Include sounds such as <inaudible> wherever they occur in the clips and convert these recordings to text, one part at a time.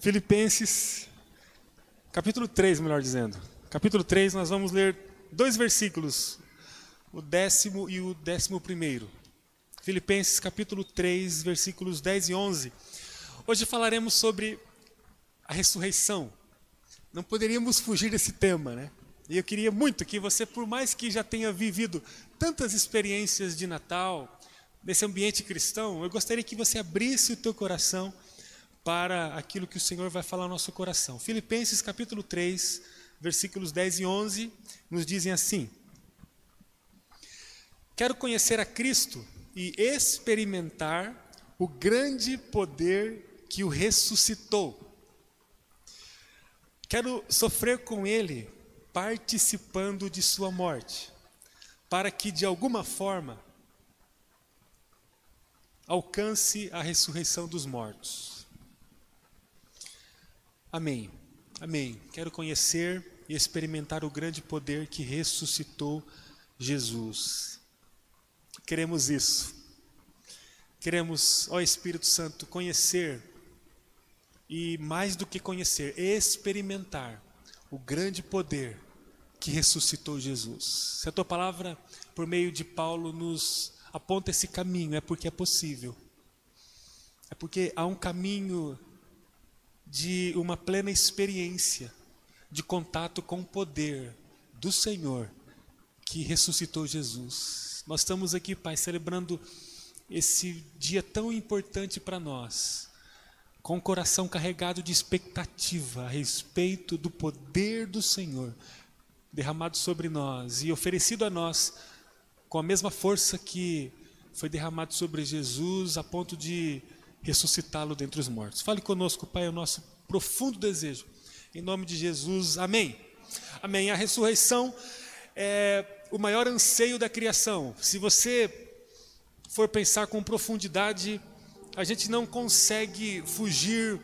Filipenses, capítulo 3, melhor dizendo. Capítulo 3, nós vamos ler dois versículos, o décimo e o décimo primeiro. Filipenses, capítulo 3, versículos 10 e 11. Hoje falaremos sobre a ressurreição. Não poderíamos fugir desse tema, né? E eu queria muito que você, por mais que já tenha vivido tantas experiências de Natal, nesse ambiente cristão, eu gostaria que você abrisse o teu coração para aquilo que o Senhor vai falar no nosso coração. Filipenses capítulo 3, versículos 10 e 11, nos dizem assim: Quero conhecer a Cristo e experimentar o grande poder que o ressuscitou. Quero sofrer com ele, participando de sua morte, para que de alguma forma alcance a ressurreição dos mortos. Amém. Amém. Quero conhecer e experimentar o grande poder que ressuscitou Jesus. Queremos isso. Queremos, ó Espírito Santo, conhecer e mais do que conhecer, experimentar o grande poder que ressuscitou Jesus. Se a tua palavra, por meio de Paulo, nos aponta esse caminho, é porque é possível. É porque há um caminho de uma plena experiência de contato com o poder do Senhor que ressuscitou Jesus. Nós estamos aqui, Pai, celebrando esse dia tão importante para nós, com o coração carregado de expectativa a respeito do poder do Senhor derramado sobre nós e oferecido a nós com a mesma força que foi derramado sobre Jesus a ponto de ressuscitá-lo dentre os mortos. Fale conosco, Pai, é o nosso profundo desejo. Em nome de Jesus, amém. Amém. A ressurreição é o maior anseio da criação. Se você for pensar com profundidade, a gente não consegue fugir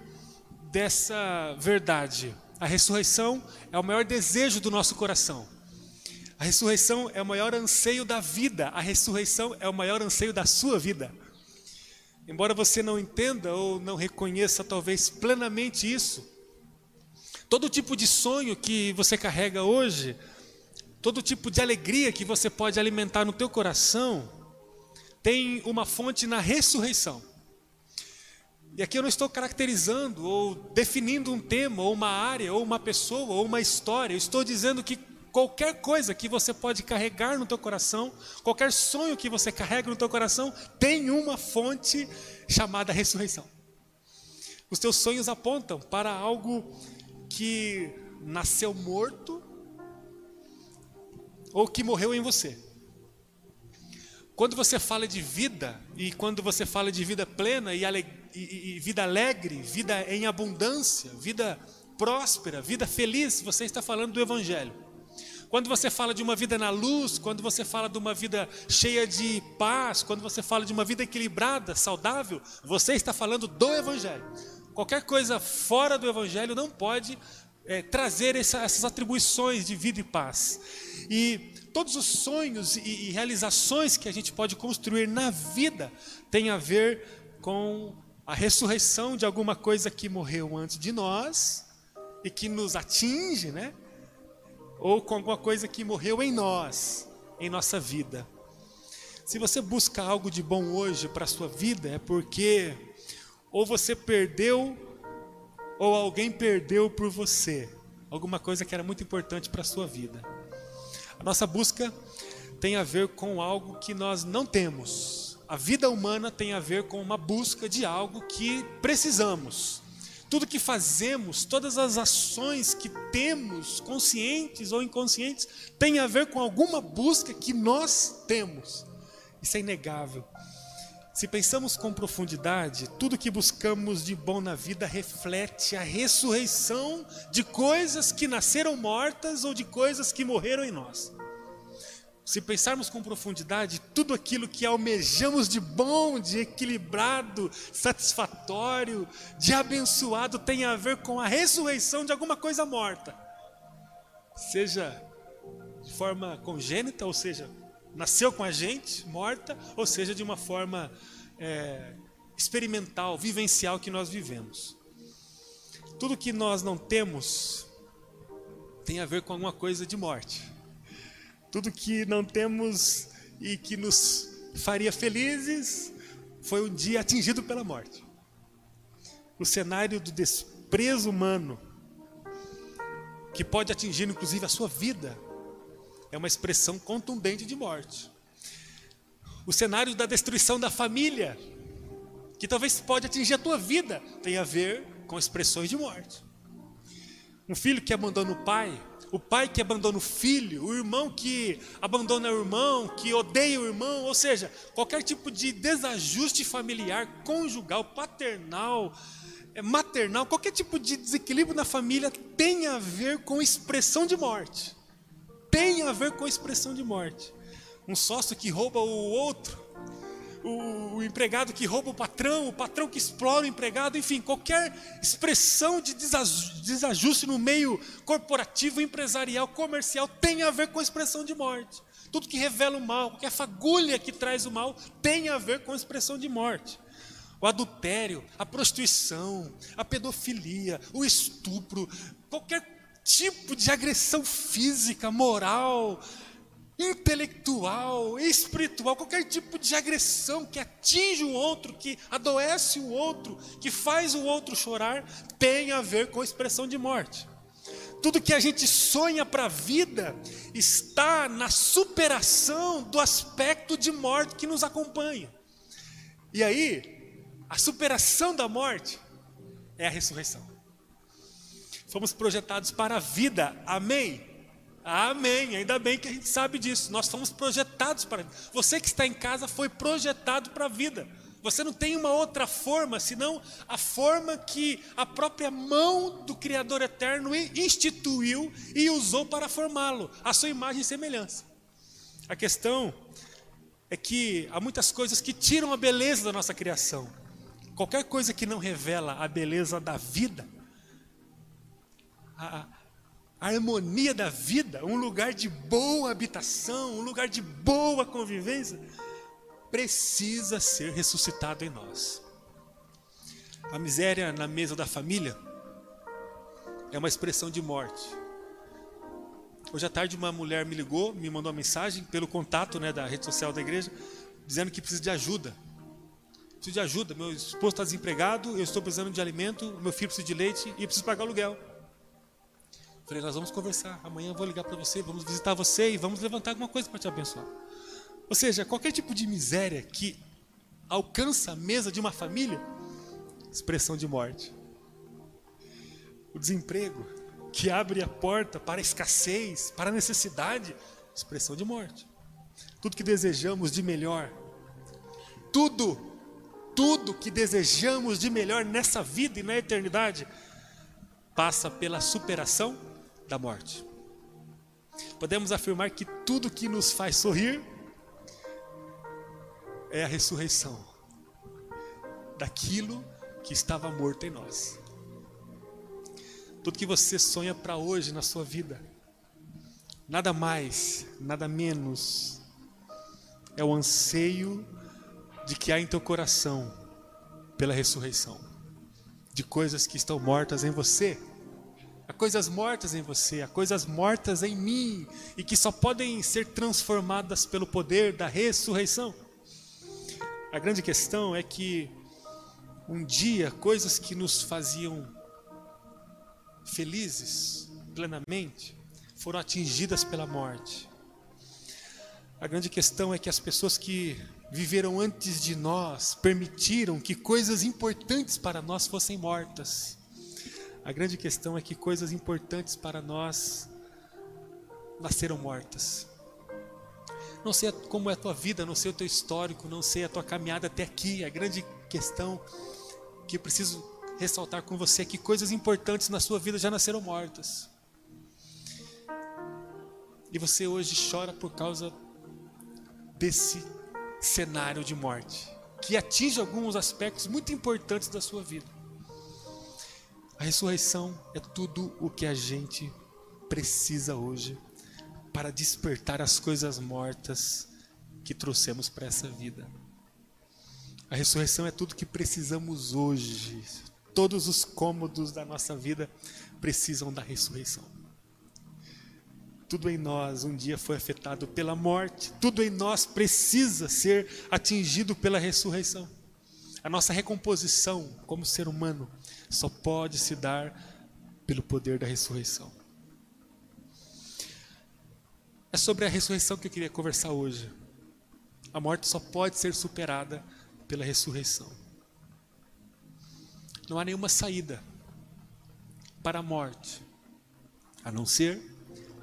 dessa verdade. A ressurreição é o maior desejo do nosso coração. A ressurreição é o maior anseio da vida. A ressurreição é o maior anseio da sua vida. Embora você não entenda ou não reconheça talvez plenamente isso, todo tipo de sonho que você carrega hoje, todo tipo de alegria que você pode alimentar no teu coração, tem uma fonte na ressurreição. E aqui eu não estou caracterizando ou definindo um tema, ou uma área, ou uma pessoa, ou uma história. Eu estou dizendo que qualquer coisa que você pode carregar no teu coração, qualquer sonho que você carrega no teu coração, tem uma fonte chamada ressurreição. Os teus sonhos apontam para algo que nasceu morto ou que morreu em você. Quando você fala de vida, e quando você fala de vida plena e, e, e vida alegre, vida em abundância, vida próspera, vida feliz, você está falando do Evangelho. Quando você fala de uma vida na luz, quando você fala de uma vida cheia de paz, quando você fala de uma vida equilibrada, saudável, você está falando do Evangelho. Qualquer coisa fora do Evangelho não pode é, trazer essa, essas atribuições de vida e paz. E todos os sonhos e, e realizações que a gente pode construir na vida têm a ver com a ressurreição de alguma coisa que morreu antes de nós e que nos atinge, né? Ou com alguma coisa que morreu em nós, em nossa vida. Se você busca algo de bom hoje para a sua vida, é porque ou você perdeu ou alguém perdeu por você alguma coisa que era muito importante para a sua vida. A nossa busca tem a ver com algo que nós não temos. A vida humana tem a ver com uma busca de algo que precisamos. Tudo que fazemos, todas as ações que temos, conscientes ou inconscientes, tem a ver com alguma busca que nós temos. Isso é inegável. Se pensamos com profundidade, tudo que buscamos de bom na vida reflete a ressurreição de coisas que nasceram mortas ou de coisas que morreram em nós. Se pensarmos com profundidade, tudo aquilo que almejamos de bom, de equilibrado, satisfatório, de abençoado, tem a ver com a ressurreição de alguma coisa morta. Seja de forma congênita, ou seja, nasceu com a gente, morta, ou seja, de uma forma é, experimental, vivencial que nós vivemos. tudo que nós não temos tem a ver com alguma coisa de morte. Tudo que não temos e que nos faria felizes foi um dia atingido pela morte. O cenário do desprezo humano, que pode atingir inclusive a sua vida, é uma expressão contundente de morte. O cenário da destruição da família, que talvez pode atingir a tua vida, tem a ver com expressões de morte. Um filho que abandona o pai, o pai que abandona o filho, o irmão que abandona o irmão, que odeia o irmão, ou seja, qualquer tipo de desajuste familiar, conjugal, paternal, é, maternal, qualquer tipo de desequilíbrio na família tem a ver com expressão de morte. Tem a ver com expressão de morte. Um sócio que rouba o outro, o, o, empregado que rouba o patrão, o patrão que explora o empregado, enfim, qualquer expressão de desajuste no meio corporativo, empresarial, comercial tem a ver com a expressão de morte. Tudo que revela o mal, qualquer fagulha que traz o mal tem a ver com a expressão de morte. O adultério, a prostituição, a pedofilia, o estupro, qualquer tipo de agressão física, moral, intelectual, espiritual, qualquer tipo de agressão que atinge o outro, que adoece o outro, que faz o outro chorar, tem a ver com a expressão de morte. Tudo que a gente sonha para a vida está na superação do aspecto de morte que nos acompanha. E aí, a superação da morte é a ressurreição. Fomos projetados para a vida, amém? Amém. Ainda bem que a gente sabe disso. Nós fomos projetados para. Você que está em casa foi projetado para a vida. Você não tem uma outra forma senão a forma que a própria mão do Criador eterno instituiu e usou para formá-lo, a sua imagem e semelhança. A questão é que há muitas coisas que tiram a beleza da nossa criação. Qualquer coisa que não revela a beleza da vida, a, harmonia da vida, um lugar de boa habitação, um lugar de boa convivência, precisa ser ressuscitado em nós. A miséria na mesa da família é uma expressão de morte. Hoje à tarde uma mulher me ligou, me mandou uma mensagem pelo contato né, da rede social da igreja, dizendo que precisa de ajuda. Preciso de ajuda, meu esposo está desempregado, eu estou precisando de alimento, meu filho precisa de leite e preciso pagar aluguel. Falei, nós vamos conversar. Amanhã eu vou ligar para você, vamos visitar você e vamos levantar alguma coisa para te abençoar. Ou seja, qualquer tipo de miséria que alcança a mesa de uma família, expressão de morte. O desemprego que abre a porta para a escassez, para a necessidade, expressão de morte. Tudo que desejamos de melhor, tudo, tudo que desejamos de melhor nessa vida e na eternidade, passa pela superação da morte. Podemos afirmar que tudo que nos faz sorrir é a ressurreição daquilo que estava morto em nós. Tudo que você sonha para hoje na sua vida, nada mais, nada menos, é o anseio de que há em teu coração pela ressurreição, de coisas que estão mortas em você Há coisas mortas em você, há coisas mortas em mim e que só podem ser transformadas pelo poder da ressurreição. A grande questão é que um dia coisas que nos faziam felizes plenamente foram atingidas pela morte. A grande questão é que as pessoas que viveram antes de nós permitiram que coisas importantes para nós fossem mortas. A grande questão é que coisas importantes para nós nasceram mortas. Não sei como é a tua vida, não sei o teu histórico, não sei a tua caminhada até aqui. A grande questão que eu preciso ressaltar com você é que coisas importantes na sua vida já nasceram mortas. E você hoje chora por causa desse cenário de morte, que atinge alguns aspectos muito importantes da sua vida. A ressurreição é tudo o que a gente precisa hoje para despertar as coisas mortas que trouxemos para essa vida. A ressurreição é tudo que precisamos hoje todos os cômodos da nossa vida precisam da ressurreição. Tudo em nós um dia foi afetado pela morte, tudo em nós precisa ser atingido pela ressurreição. A nossa recomposição como ser humano só pode se dar pelo poder da ressurreição. É sobre a ressurreição que eu queria conversar hoje. A morte só pode ser superada pela ressurreição. Não há nenhuma saída para a morte a não ser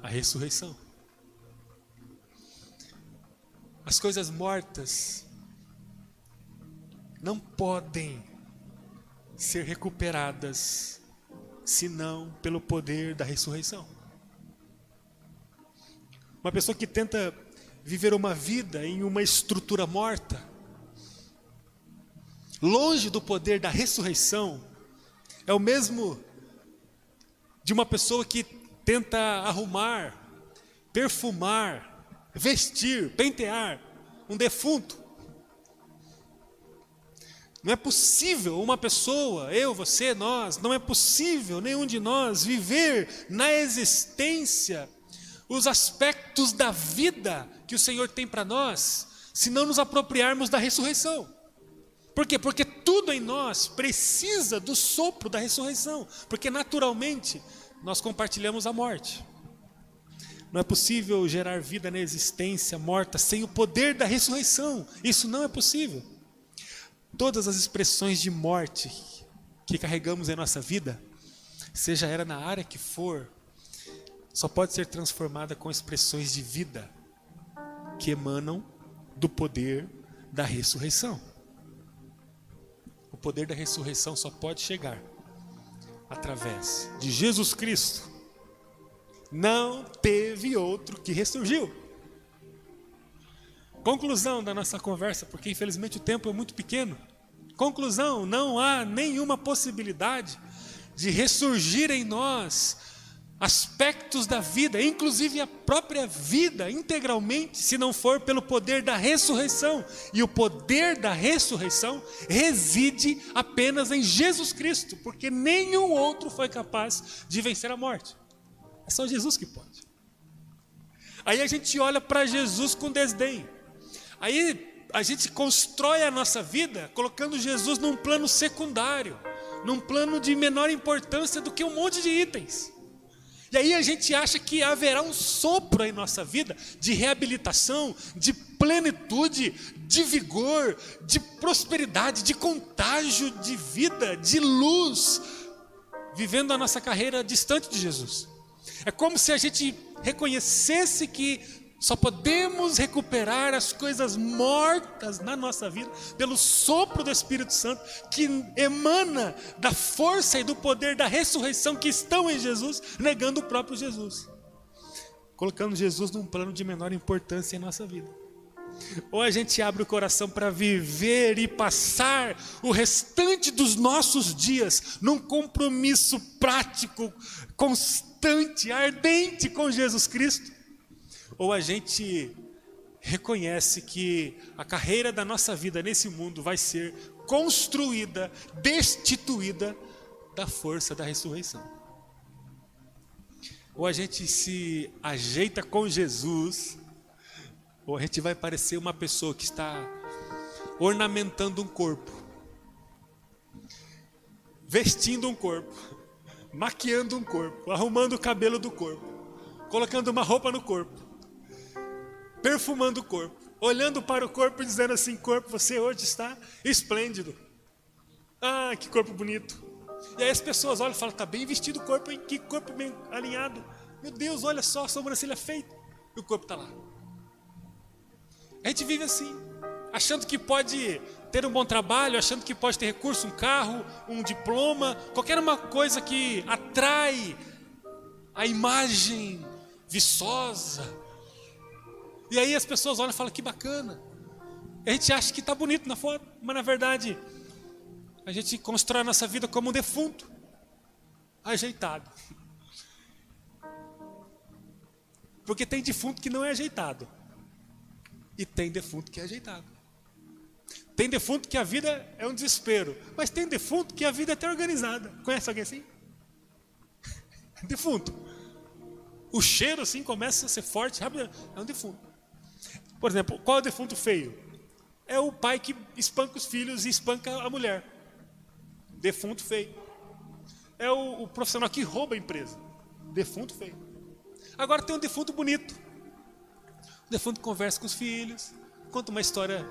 a ressurreição. As coisas mortas não podem ser recuperadas senão pelo poder da ressurreição. Uma pessoa que tenta viver uma vida em uma estrutura morta, longe do poder da ressurreição, é o mesmo de uma pessoa que tenta arrumar, perfumar, vestir, pentear um defunto. Não é possível uma pessoa, eu, você, nós, não é possível nenhum de nós viver na existência os aspectos da vida que o Senhor tem para nós, se não nos apropriarmos da ressurreição. Por quê? Porque tudo em nós precisa do sopro da ressurreição, porque naturalmente nós compartilhamos a morte. Não é possível gerar vida na existência morta sem o poder da ressurreição. Isso não é possível. Todas as expressões de morte que carregamos em nossa vida, seja ela na área que for, só pode ser transformada com expressões de vida que emanam do poder da ressurreição. O poder da ressurreição só pode chegar através de Jesus Cristo. Não teve outro que ressurgiu. Conclusão da nossa conversa, porque infelizmente o tempo é muito pequeno. Conclusão: não há nenhuma possibilidade de ressurgir em nós aspectos da vida, inclusive a própria vida, integralmente, se não for pelo poder da ressurreição. E o poder da ressurreição reside apenas em Jesus Cristo, porque nenhum outro foi capaz de vencer a morte. É só Jesus que pode. Aí a gente olha para Jesus com desdém. Aí a gente constrói a nossa vida colocando Jesus num plano secundário, num plano de menor importância do que um monte de itens. E aí a gente acha que haverá um sopro em nossa vida de reabilitação, de plenitude, de vigor, de prosperidade, de contágio de vida, de luz, vivendo a nossa carreira distante de Jesus. É como se a gente reconhecesse que só podemos recuperar as coisas mortas na nossa vida pelo sopro do Espírito Santo que emana da força e do poder da ressurreição que estão em Jesus, negando o próprio Jesus. Colocando Jesus num plano de menor importância em nossa vida. Ou a gente abre o coração para viver e passar o restante dos nossos dias num compromisso prático, constante, ardente com Jesus Cristo ou a gente reconhece que a carreira da nossa vida nesse mundo vai ser construída, destituída da força da ressurreição. Ou a gente se ajeita com Jesus, ou a gente vai parecer uma pessoa que está ornamentando um corpo, vestindo um corpo, maquiando um corpo, arrumando o cabelo do corpo, colocando uma roupa no corpo perfumando o corpo, olhando para o corpo e dizendo assim: corpo, você hoje está esplêndido. Ah, que corpo bonito. E aí as pessoas olham e falam: está bem vestido o corpo, hein? que corpo bem alinhado. Meu Deus, olha só, a sobrancelha feita. E o corpo está lá. A gente vive assim, achando que pode ter um bom trabalho, achando que pode ter recurso, um carro, um diploma, qualquer uma coisa que atrai a imagem viçosa, e aí as pessoas olham e falam que bacana. a gente acha que está bonito na foto, mas na verdade a gente constrói a nossa vida como um defunto, ajeitado. Porque tem defunto que não é ajeitado. E tem defunto que é ajeitado. Tem defunto que a vida é um desespero, mas tem defunto que a vida é até organizada. Conhece alguém assim? <laughs> defunto. O cheiro assim começa a ser forte, rápido, é um defunto. Por exemplo, qual é o defunto feio? É o pai que espanca os filhos e espanca a mulher. Defunto feio. É o, o profissional que rouba a empresa. Defunto feio. Agora tem um defunto bonito. O defunto conversa com os filhos, conta uma história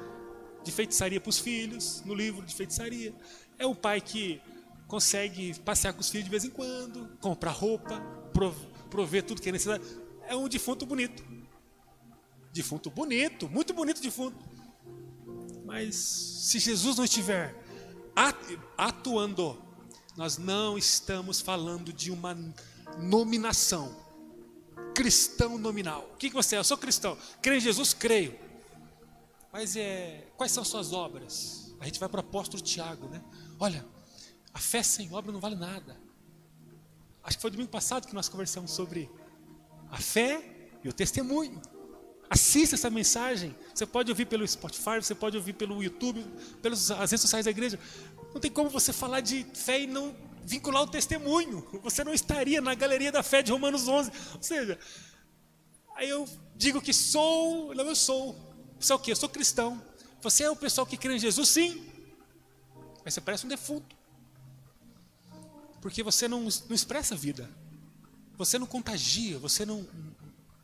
de feitiçaria para os filhos, no livro de feitiçaria. É o pai que consegue passear com os filhos de vez em quando, comprar roupa, prover tudo que é necessário. É um defunto bonito. Defunto bonito, muito bonito defunto. Mas se Jesus não estiver atuando, nós não estamos falando de uma nominação. Cristão nominal. O que, você é? Eu sou cristão. Creio em Jesus? Creio. Mas é, quais são suas obras? A gente vai para o apóstolo Tiago, né? Olha, a fé sem obra não vale nada. Acho que foi domingo passado que nós conversamos sobre a fé e o testemunho. Assista essa mensagem. Você pode ouvir pelo Spotify, você pode ouvir pelo YouTube, pelas redes sociais da igreja. Não tem como você falar de fé e não vincular o testemunho. Você não estaria na galeria da fé de Romanos 11. Ou seja, aí eu digo que sou, não eu sou. Você é o quê? Eu sou cristão. Você é o pessoal que crê em Jesus? Sim. Mas você parece um defunto. Porque você não, não expressa vida. Você não contagia, você não,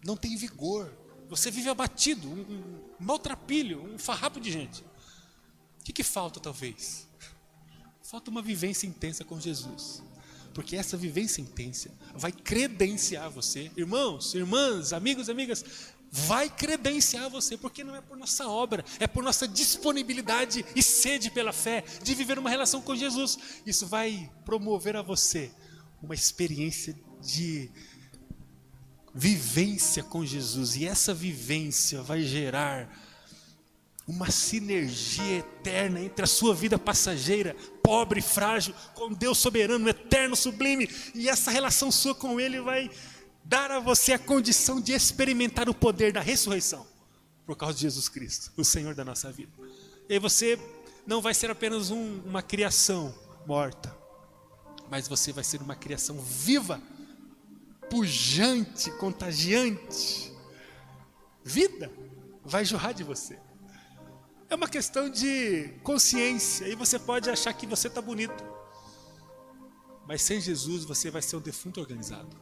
não tem vigor. Você vive abatido, um, um maltrapilho, um farrapo de gente. O que, que falta, talvez? Falta uma vivência intensa com Jesus. Porque essa vivência intensa vai credenciar você. Irmãos, irmãs, amigos, amigas, vai credenciar você, porque não é por nossa obra, é por nossa disponibilidade e sede pela fé de viver uma relação com Jesus. Isso vai promover a você uma experiência de vivência com Jesus, e essa vivência vai gerar uma sinergia eterna entre a sua vida passageira, pobre, frágil, com Deus soberano, eterno, sublime, e essa relação sua com Ele vai dar a você a condição de experimentar o poder da ressurreição, por causa de Jesus Cristo, o Senhor da nossa vida. E você não vai ser apenas um, uma criação morta, mas você vai ser uma criação viva pujante, contagiante. Vida vai jorrar de você. É uma questão de consciência. E você pode achar que você está bonito. Mas sem Jesus você vai ser um defunto organizado,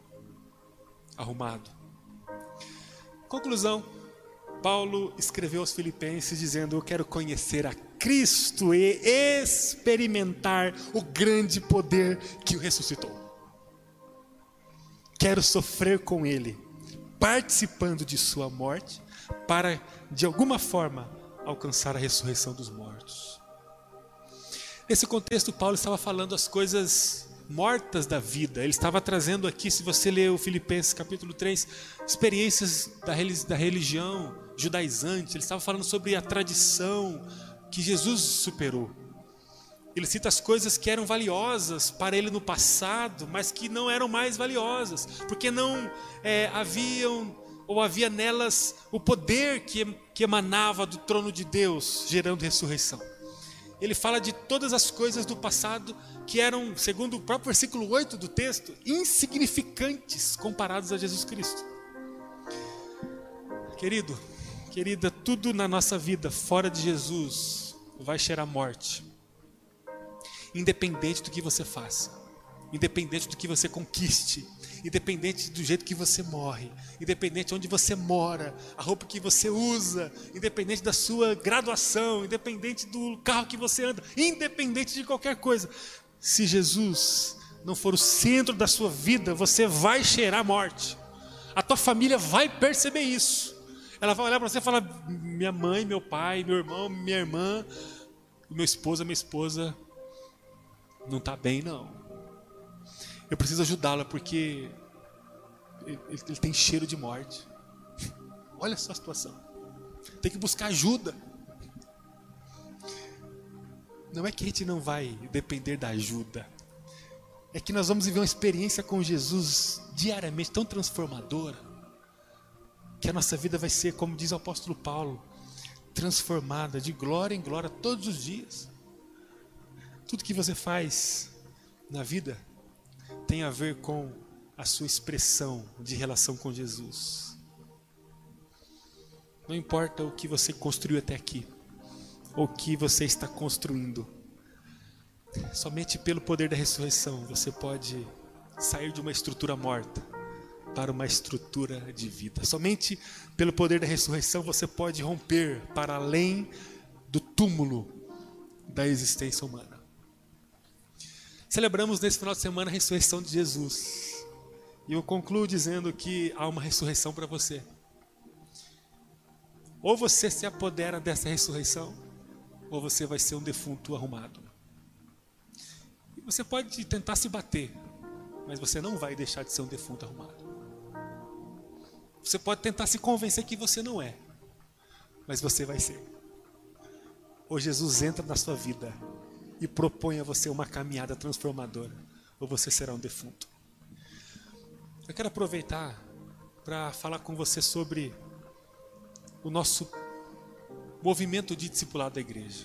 arrumado. Conclusão. Paulo escreveu aos Filipenses dizendo: Eu quero conhecer a Cristo e experimentar o grande poder que o ressuscitou. Quero sofrer com Ele, participando de Sua morte, para de alguma forma alcançar a ressurreição dos mortos. Nesse contexto, Paulo estava falando as coisas mortas da vida. Ele estava trazendo aqui, se você ler o Filipenses capítulo 3, experiências da religião judaizante. Ele estava falando sobre a tradição que Jesus superou. Ele cita as coisas que eram valiosas para ele no passado, mas que não eram mais valiosas, porque não é, haviam ou havia nelas o poder que, que emanava do trono de Deus, gerando ressurreição. Ele fala de todas as coisas do passado que eram, segundo o próprio versículo 8 do texto, insignificantes comparados a Jesus Cristo. Querido, querida, tudo na nossa vida fora de Jesus vai cheirar morte independente do que você faça, independente do que você conquiste, independente do jeito que você morre, independente de onde você mora, a roupa que você usa, independente da sua graduação, independente do carro que você anda, independente de qualquer coisa. Se Jesus não for o centro da sua vida, você vai cheirar morte. A tua família vai perceber isso. Ela vai olhar para você e falar: minha mãe, meu pai, meu irmão, minha irmã, meu esposa, minha esposa não está bem, não. Eu preciso ajudá-la porque ele, ele, tem cheiro de morte. <laughs> Olha só a situação. Tem que buscar ajuda. Não é que a gente não vai depender da ajuda. É que nós vamos viver uma experiência com Jesus diariamente tão transformadora que a nossa vida vai ser, como diz o apóstolo Paulo, transformada de glória em glória todos os dias. Tudo que você faz na vida tem a ver com a sua expressão de relação com Jesus. Não importa o que você construiu até aqui, ou o que você está construindo, somente pelo poder da ressurreição você pode sair de uma estrutura morta para uma estrutura de vida. Somente pelo poder da ressurreição você pode romper para além do túmulo da existência humana. Celebramos nesse final de semana a ressurreição de Jesus. E eu concluo dizendo que há uma ressurreição para você. Ou você se apodera dessa ressurreição, ou você vai ser um defunto arrumado. E você pode tentar se bater, mas você não vai deixar de ser um defunto arrumado. Você pode tentar se convencer que você não é, mas você vai ser. Ou Jesus entra na sua vida e propõe a você uma caminhada transformadora, ou você será um defunto. Eu quero aproveitar para falar com você sobre o nosso movimento de discipulado da igreja.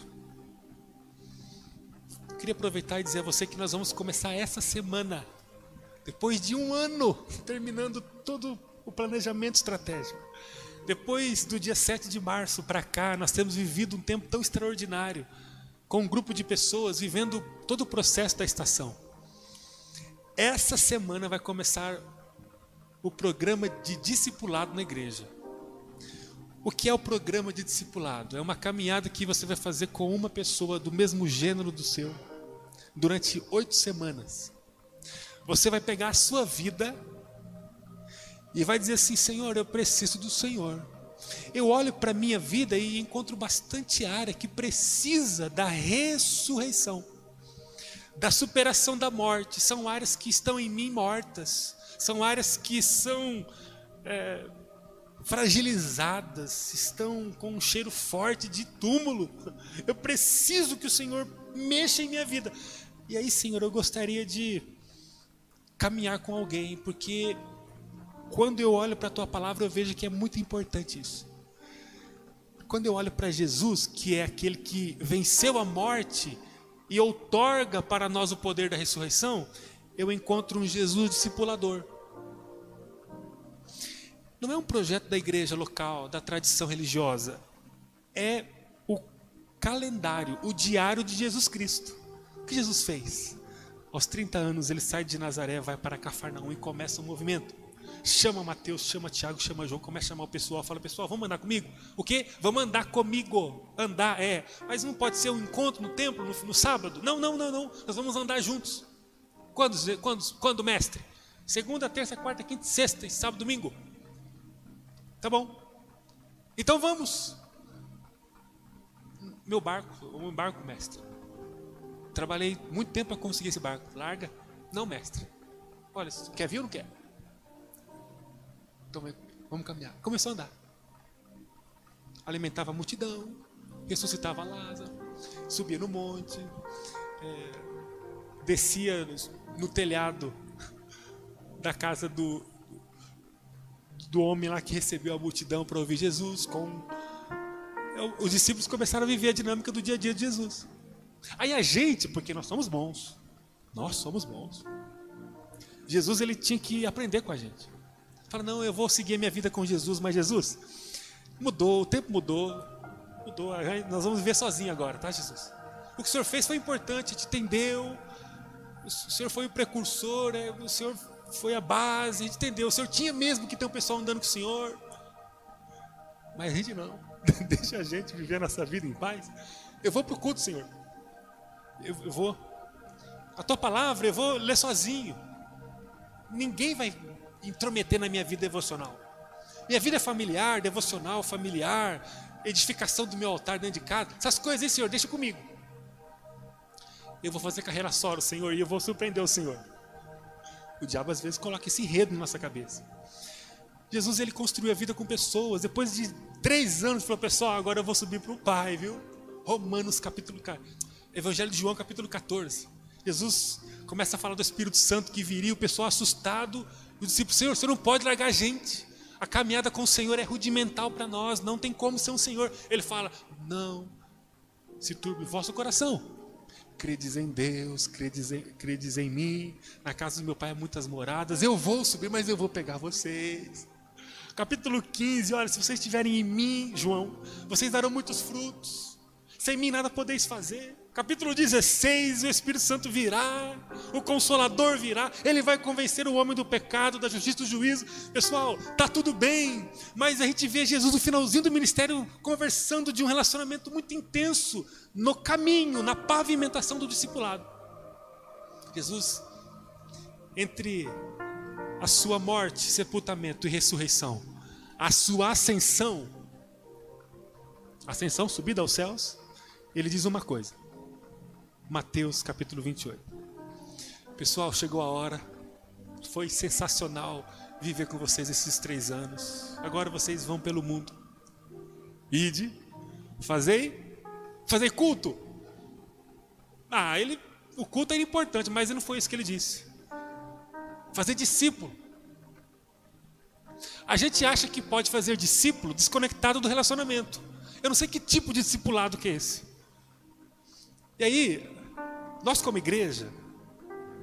Eu queria aproveitar e dizer a você que nós vamos começar essa semana, depois de um ano, <laughs> terminando todo o planejamento estratégico. Depois do dia 7 de março para cá, nós temos vivido um tempo tão extraordinário, com um grupo de pessoas vivendo todo o processo da estação. Essa semana vai começar o programa de discipulado na igreja. O que é o programa de discipulado? É uma caminhada que você vai fazer com uma pessoa do mesmo gênero do seu durante oito semanas. Você vai pegar a sua vida e vai dizer assim: Senhor, eu preciso do Senhor. Eu olho para a minha vida e encontro bastante área que precisa da ressurreição, da superação da morte. São áreas que estão em mim mortas, são áreas que são é, fragilizadas, estão com um cheiro forte de túmulo. Eu preciso que o Senhor mexa em minha vida. E aí, Senhor, eu gostaria de caminhar com alguém, porque quando eu olho para a tua palavra, eu vejo que é muito importante isso. Quando eu olho para Jesus, que é aquele que venceu a morte e outorga para nós o poder da ressurreição, eu encontro um Jesus discipulador. Não é um projeto da igreja local, da tradição religiosa. É o calendário, o diário de Jesus Cristo. O que Jesus fez? Aos 30 anos, ele sai de Nazaré, vai para Cafarnaum e começa o um movimento chama Mateus, chama Tiago, chama João, começa a chamar o pessoal, fala, pessoal, vamos andar comigo? O quê? Vamos andar comigo. Andar é. Mas não pode ser um encontro no templo no, no sábado. Não, não, não, não. Nós vamos andar juntos. Quando, quando, quando, mestre? Segunda, terça, quarta, quinta, sexta, sábado, domingo. Tá bom. Então vamos. Meu barco, um barco, mestre. Trabalhei muito tempo para conseguir esse barco. Larga? Não, mestre. Olha, quer vir ou não quer? Então vamos caminhar. Começou a andar. Alimentava a multidão, ressuscitava Lázaro, subia no monte, é, descia no telhado <laughs> da casa do, do homem lá que recebeu a multidão para ouvir Jesus. Com os discípulos começaram a viver a dinâmica do dia a dia de Jesus. Aí a gente, porque nós somos bons, nós somos bons. Jesus ele tinha que aprender com a gente. Fala, não, eu vou seguir a minha vida com Jesus, mas Jesus, mudou, o tempo mudou, mudou, nós vamos viver sozinhos agora, tá, Jesus? O que o Senhor fez foi importante, a gente entendeu, o Senhor foi o precursor, é, o Senhor foi a base, a entendeu, o Senhor tinha mesmo que ter um pessoal andando com o Senhor, mas a gente não, <laughs> deixa a gente viver nossa vida em paz. Eu vou para o culto, Senhor, eu, eu vou, a tua palavra eu vou ler sozinho, ninguém vai intrometer na minha vida devocional. Minha vida é familiar, devocional, familiar, edificação do meu altar dentro de casa. Essas coisas aí, Senhor, deixa comigo. Eu vou fazer carreira solo, Senhor, e eu vou surpreender o Senhor. O diabo às vezes coloca esse enredo na nossa cabeça. Jesus ele construiu a vida com pessoas. Depois de três anos, falou: Pessoal, agora eu vou subir para o Pai, viu? Romanos capítulo. Evangelho de João, capítulo 14. Jesus começa a falar do Espírito Santo que viria, o pessoal assustado, os discípulos, Senhor, você não pode largar a gente. A caminhada com o Senhor é rudimental para nós, não tem como ser um Senhor. Ele fala: não se turbe o vosso coração. Credes em Deus, credes em, credes em mim. Na casa do meu pai há muitas moradas. Eu vou subir, mas eu vou pegar vocês. Capítulo 15, olha, se vocês estiverem em mim, João, vocês darão muitos frutos. Sem mim nada podeis fazer. Capítulo 16, o Espírito Santo virá, o Consolador virá, ele vai convencer o homem do pecado, da justiça do juízo. Pessoal, tá tudo bem, mas a gente vê Jesus no finalzinho do ministério conversando de um relacionamento muito intenso no caminho, na pavimentação do discipulado. Jesus, entre a sua morte, sepultamento e ressurreição, a sua ascensão, ascensão, subida aos céus, ele diz uma coisa. Mateus capítulo 28. Pessoal, chegou a hora. Foi sensacional viver com vocês esses três anos. Agora vocês vão pelo mundo. Ide, fazei, fazei culto. Ah, ele, o culto era importante, mas não foi isso que ele disse. Fazer discípulo. A gente acha que pode fazer discípulo desconectado do relacionamento. Eu não sei que tipo de discipulado que é esse. E aí, nós, como igreja,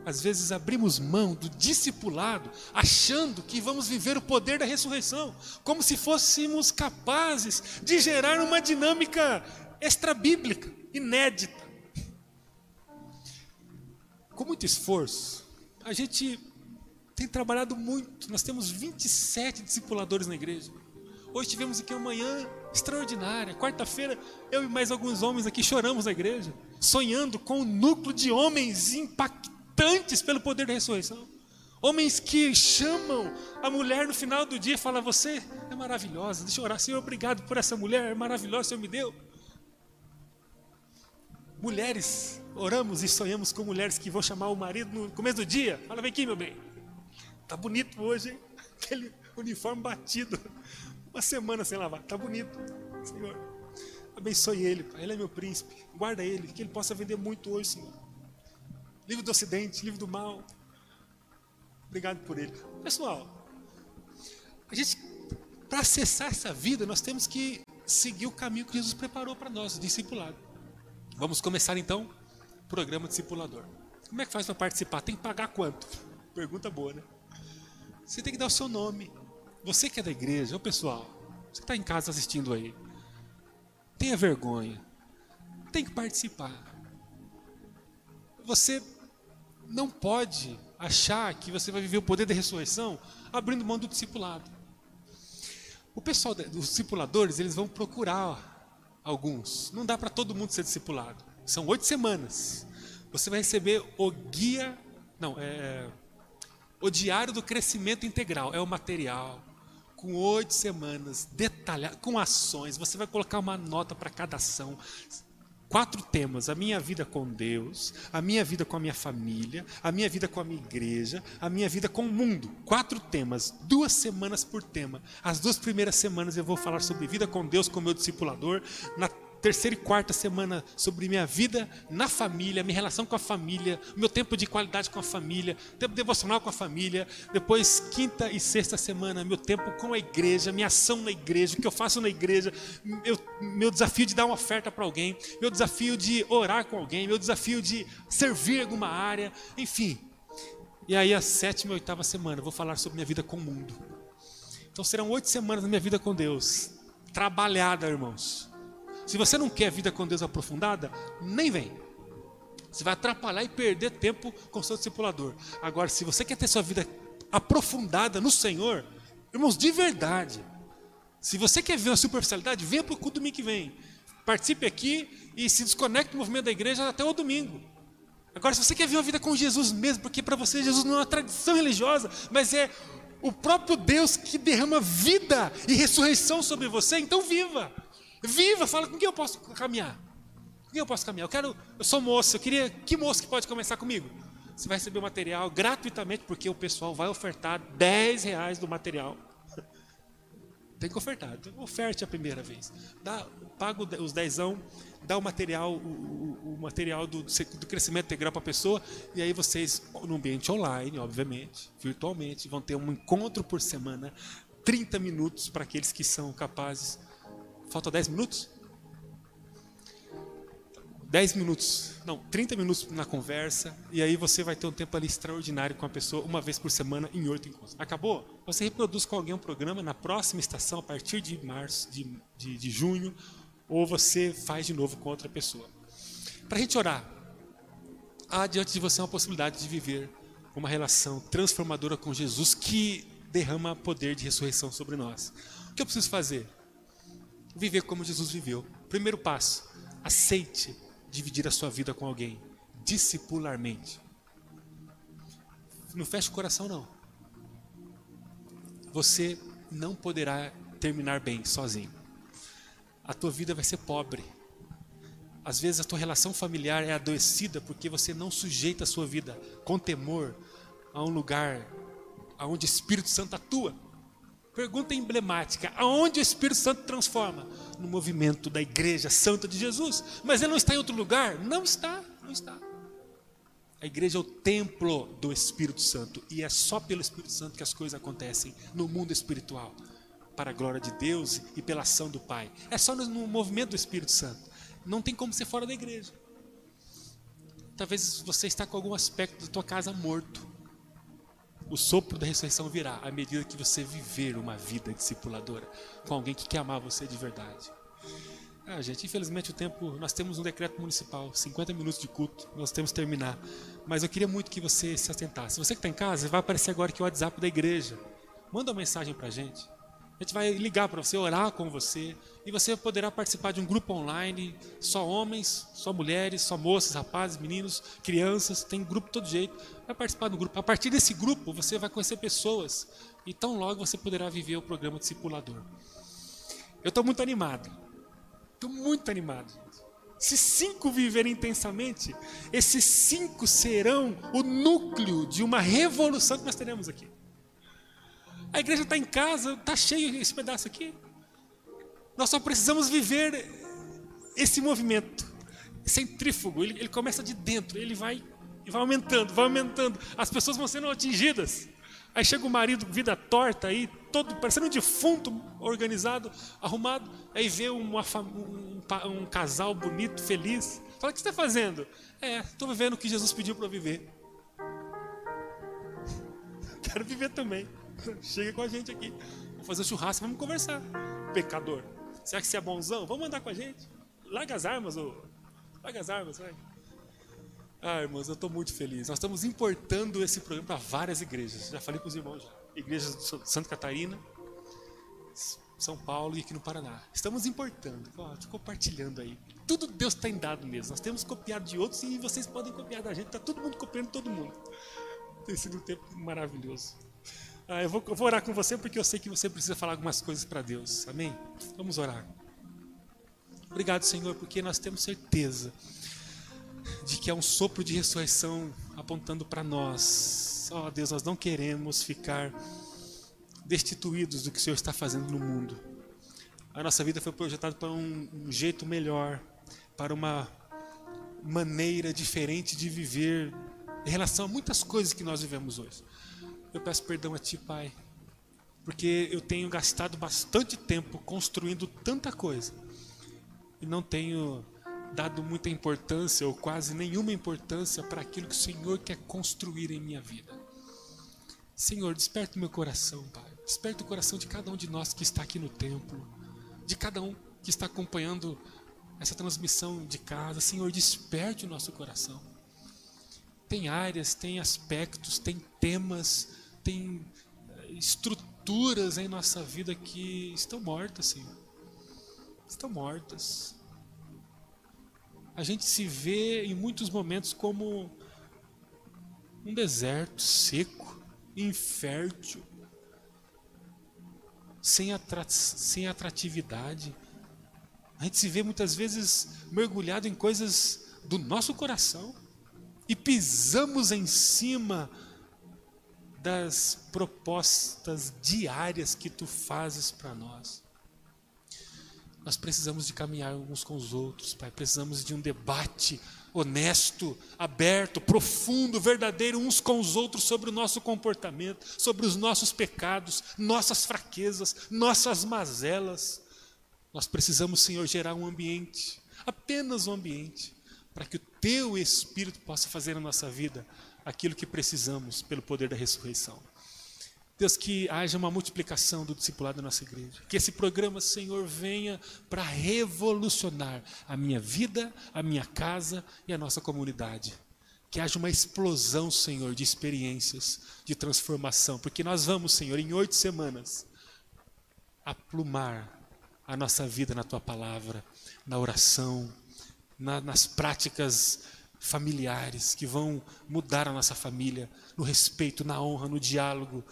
às vezes abrimos mão do discipulado, achando que vamos viver o poder da ressurreição, como se fôssemos capazes de gerar uma dinâmica extra-bíblica, inédita. Com muito esforço, a gente tem trabalhado muito. Nós temos 27 discipuladores na igreja. Hoje tivemos aqui uma manhã extraordinária. Quarta-feira, eu e mais alguns homens aqui choramos na igreja sonhando com um núcleo de homens impactantes pelo poder da ressurreição. Homens que chamam a mulher no final do dia e falam: Você é maravilhosa, deixa eu orar, Senhor, obrigado por essa mulher maravilhosa que o Senhor me deu. Mulheres, oramos e sonhamos com mulheres que vão chamar o marido no começo do dia. Fala, vem aqui, meu bem. Tá bonito hoje, hein? <laughs> Aquele uniforme batido. Uma semana sem lavar. Tá bonito, Senhor. Abençoe ele, Pai. Ele é meu príncipe. Guarda ele, que ele possa vender muito hoje, Senhor. Livro do Ocidente, livro do mal. Obrigado por ele. Pessoal, a gente, para acessar essa vida, nós temos que seguir o caminho que Jesus preparou para nós, discipulado. Vamos começar então o programa discipulador. Como é que faz para participar? Tem que pagar quanto? Pergunta boa, né? Você tem que dar o seu nome. Você que é da igreja, ô pessoal, você que está em casa assistindo aí, tenha vergonha. Tem que participar. Você não pode achar que você vai viver o poder da ressurreição abrindo mão do discipulado. O pessoal dos discipuladores, eles vão procurar alguns. Não dá para todo mundo ser discipulado. São oito semanas. Você vai receber o guia, não, é o diário do crescimento integral. É o material com oito semanas, detalhado, com ações. Você vai colocar uma nota para cada ação. Quatro temas: a minha vida com Deus, a minha vida com a minha família, a minha vida com a minha igreja, a minha vida com o mundo. Quatro temas, duas semanas por tema. As duas primeiras semanas eu vou falar sobre vida com Deus, com meu discipulador. Na terceira e quarta semana sobre minha vida na família, minha relação com a família, meu tempo de qualidade com a família, tempo devocional com a família. Depois, quinta e sexta semana, meu tempo com a igreja, minha ação na igreja, o que eu faço na igreja, meu, meu desafio de dar uma oferta para alguém, meu desafio de orar com alguém, meu desafio de servir alguma área, enfim. E aí, a sétima e oitava semana, vou falar sobre minha vida com o mundo. Então, serão oito semanas da minha vida com Deus, trabalhada, irmãos se você não quer vida com Deus aprofundada, nem vem. Você vai atrapalhar e perder tempo com seu discipulador. Agora, se você quer ter sua vida aprofundada no Senhor, irmãos, de verdade. Se você quer ver uma superficialidade, venha para o culto domingo que vem. Participe aqui e se desconecte do movimento da igreja até o domingo. Agora, se você quer ver uma vida com Jesus mesmo, porque para você Jesus não é uma tradição religiosa, mas é o próprio Deus que derrama vida e ressurreição sobre você, então viva. Viva, fala com quem eu posso caminhar. Com quem eu posso caminhar? Eu quero, eu sou moço, eu queria, que moço que pode começar comigo? Você vai receber o material gratuitamente, porque o pessoal vai ofertar 10 reais do material. <laughs> Tem que ofertar, oferte a primeira vez. Dá, paga os dezão, dá o material, o, o, o material do, do crescimento integral para a pessoa, e aí vocês, no ambiente online, obviamente, virtualmente, vão ter um encontro por semana 30 minutos para aqueles que são capazes. Falta 10 minutos? 10 minutos, não, 30 minutos na conversa, e aí você vai ter um tempo ali extraordinário com a pessoa, uma vez por semana, em oito encontros. Acabou? Você reproduz com alguém um programa na próxima estação, a partir de março, de, de, de junho, ou você faz de novo com outra pessoa. Para a gente orar, há diante de você uma possibilidade de viver uma relação transformadora com Jesus que derrama poder de ressurreição sobre nós. O que eu preciso fazer? Viver como Jesus viveu. Primeiro passo, aceite dividir a sua vida com alguém, discipularmente. Não feche o coração, não. Você não poderá terminar bem sozinho. A tua vida vai ser pobre. Às vezes a tua relação familiar é adoecida porque você não sujeita a sua vida com temor a um lugar onde o Espírito Santo atua. Pergunta emblemática: aonde o Espírito Santo transforma? No movimento da Igreja Santa de Jesus. Mas ele não está em outro lugar? Não está, não está. A igreja é o templo do Espírito Santo e é só pelo Espírito Santo que as coisas acontecem no mundo espiritual, para a glória de Deus e pela ação do Pai. É só no, movimento do Espírito Santo. Não tem como ser fora da igreja. Talvez você está com algum aspecto da tua casa morto o sopro da ressurreição virá à medida que você viver uma vida discipuladora com alguém que quer amar você de verdade. Ah, gente, infelizmente o tempo, nós temos um decreto municipal, 50 minutos de culto, nós temos que terminar. Mas eu queria muito que você se atentasse. Você que está em casa, vai aparecer agora aqui o WhatsApp da igreja. Manda uma mensagem para a gente. A gente vai ligar para você, orar com você, e você poderá participar de um grupo online, só homens, só mulheres, só moças, rapazes, meninos, crianças, tem grupo todo jeito. Vai participar do grupo. A partir desse grupo, você vai conhecer pessoas, e tão logo você poderá viver o programa discipulador. Eu estou muito animado. Estou muito animado. Se cinco viverem intensamente, esses cinco serão o núcleo de uma revolução que nós teremos aqui. A igreja está em casa, está cheio esse pedaço aqui. Nós só precisamos viver esse movimento centrífugo. Ele, ele começa de dentro, ele vai, vai aumentando, vai aumentando. As pessoas vão sendo atingidas. Aí chega o marido, vida torta aí, todo parecendo um defunto, organizado, arrumado. Aí vê uma, um, um, casal bonito, feliz. Fala: O que você está fazendo? É, estou vivendo o que Jesus pediu para eu viver. <laughs> Quero viver também. Chega com a gente aqui. Vamos fazer um churrasco, vamos conversar. Pecador. Será que você é bonzão? Vamos andar com a gente. Larga as armas, ô. Larga as armas, vai. Ah, irmãos, eu estou muito feliz. Nós estamos importando esse programa para várias igrejas. Já falei com os irmãos já. Igrejas de Santa Catarina, São Paulo e aqui no Paraná. Estamos importando. Ó, compartilhando aí. Tudo Deus tem dado mesmo. Nós temos copiado de outros e vocês podem copiar da gente. Está todo mundo copiando todo mundo. Tem sido um tempo maravilhoso. Ah, eu, vou, eu vou orar com você porque eu sei que você precisa falar algumas coisas para Deus. Amém? Vamos orar. Obrigado, Senhor, porque nós temos certeza de que há um sopro de ressurreição apontando para nós. Ó oh, Deus, nós não queremos ficar destituídos do que o Senhor está fazendo no mundo. A nossa vida foi projetada para um, um jeito melhor, para uma maneira diferente de viver em relação a muitas coisas que nós vivemos hoje. Eu peço perdão a Ti, Pai, porque eu tenho gastado bastante tempo construindo tanta coisa e não tenho dado muita importância ou quase nenhuma importância para aquilo que o Senhor quer construir em minha vida. Senhor, desperta o meu coração, Pai. Desperta o coração de cada um de nós que está aqui no templo, de cada um que está acompanhando essa transmissão de casa. Senhor, desperte o nosso coração. Tem áreas, tem aspectos, tem temas, tem eh, estruturas em nossa vida que estão mortas, Senhor. Estão mortas. A gente se vê em muitos momentos como um deserto seco, infértil, sem, sem atratividade. A gente se vê muitas vezes mergulhado em coisas do nosso coração e pisamos em cima das propostas diárias que tu fazes para nós. Nós precisamos de caminhar uns com os outros, Pai. Precisamos de um debate honesto, aberto, profundo, verdadeiro uns com os outros sobre o nosso comportamento, sobre os nossos pecados, nossas fraquezas, nossas mazelas. Nós precisamos, Senhor, gerar um ambiente, apenas um ambiente, para que o Teu Espírito possa fazer na nossa vida aquilo que precisamos pelo poder da ressurreição. Deus, que haja uma multiplicação do discipulado da nossa igreja. Que esse programa, Senhor, venha para revolucionar a minha vida, a minha casa e a nossa comunidade. Que haja uma explosão, Senhor, de experiências, de transformação. Porque nós vamos, Senhor, em oito semanas, aplumar a nossa vida na Tua palavra, na oração, na, nas práticas familiares que vão mudar a nossa família, no respeito, na honra, no diálogo,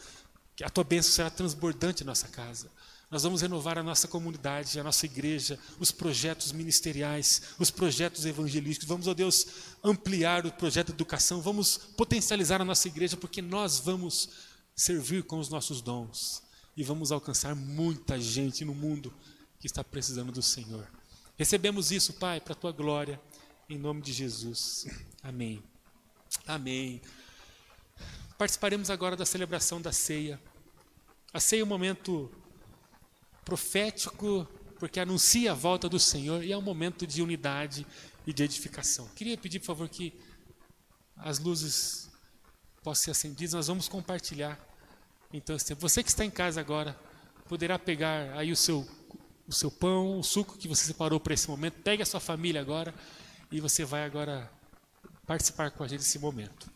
a tua bênção será transbordante em nossa casa. Nós vamos renovar a nossa comunidade, a nossa igreja, os projetos ministeriais, os projetos evangelísticos. Vamos, ó Deus, ampliar o projeto de educação, vamos potencializar a nossa igreja, porque nós vamos servir com os nossos dons e vamos alcançar muita gente no mundo que está precisando do Senhor. Recebemos isso, Pai, para a tua glória, em nome de Jesus. Amém. Amém. Participaremos agora da celebração da ceia. A ceia é um momento profético, porque anuncia a volta do Senhor e é um momento de unidade e de edificação. Queria pedir, por favor, que as luzes possam ser acendidas. Nós vamos compartilhar então. Você que está em casa agora poderá pegar aí o seu o seu pão, o suco que você separou para esse momento. Pegue a sua família agora e você vai agora participar com a gente desse momento.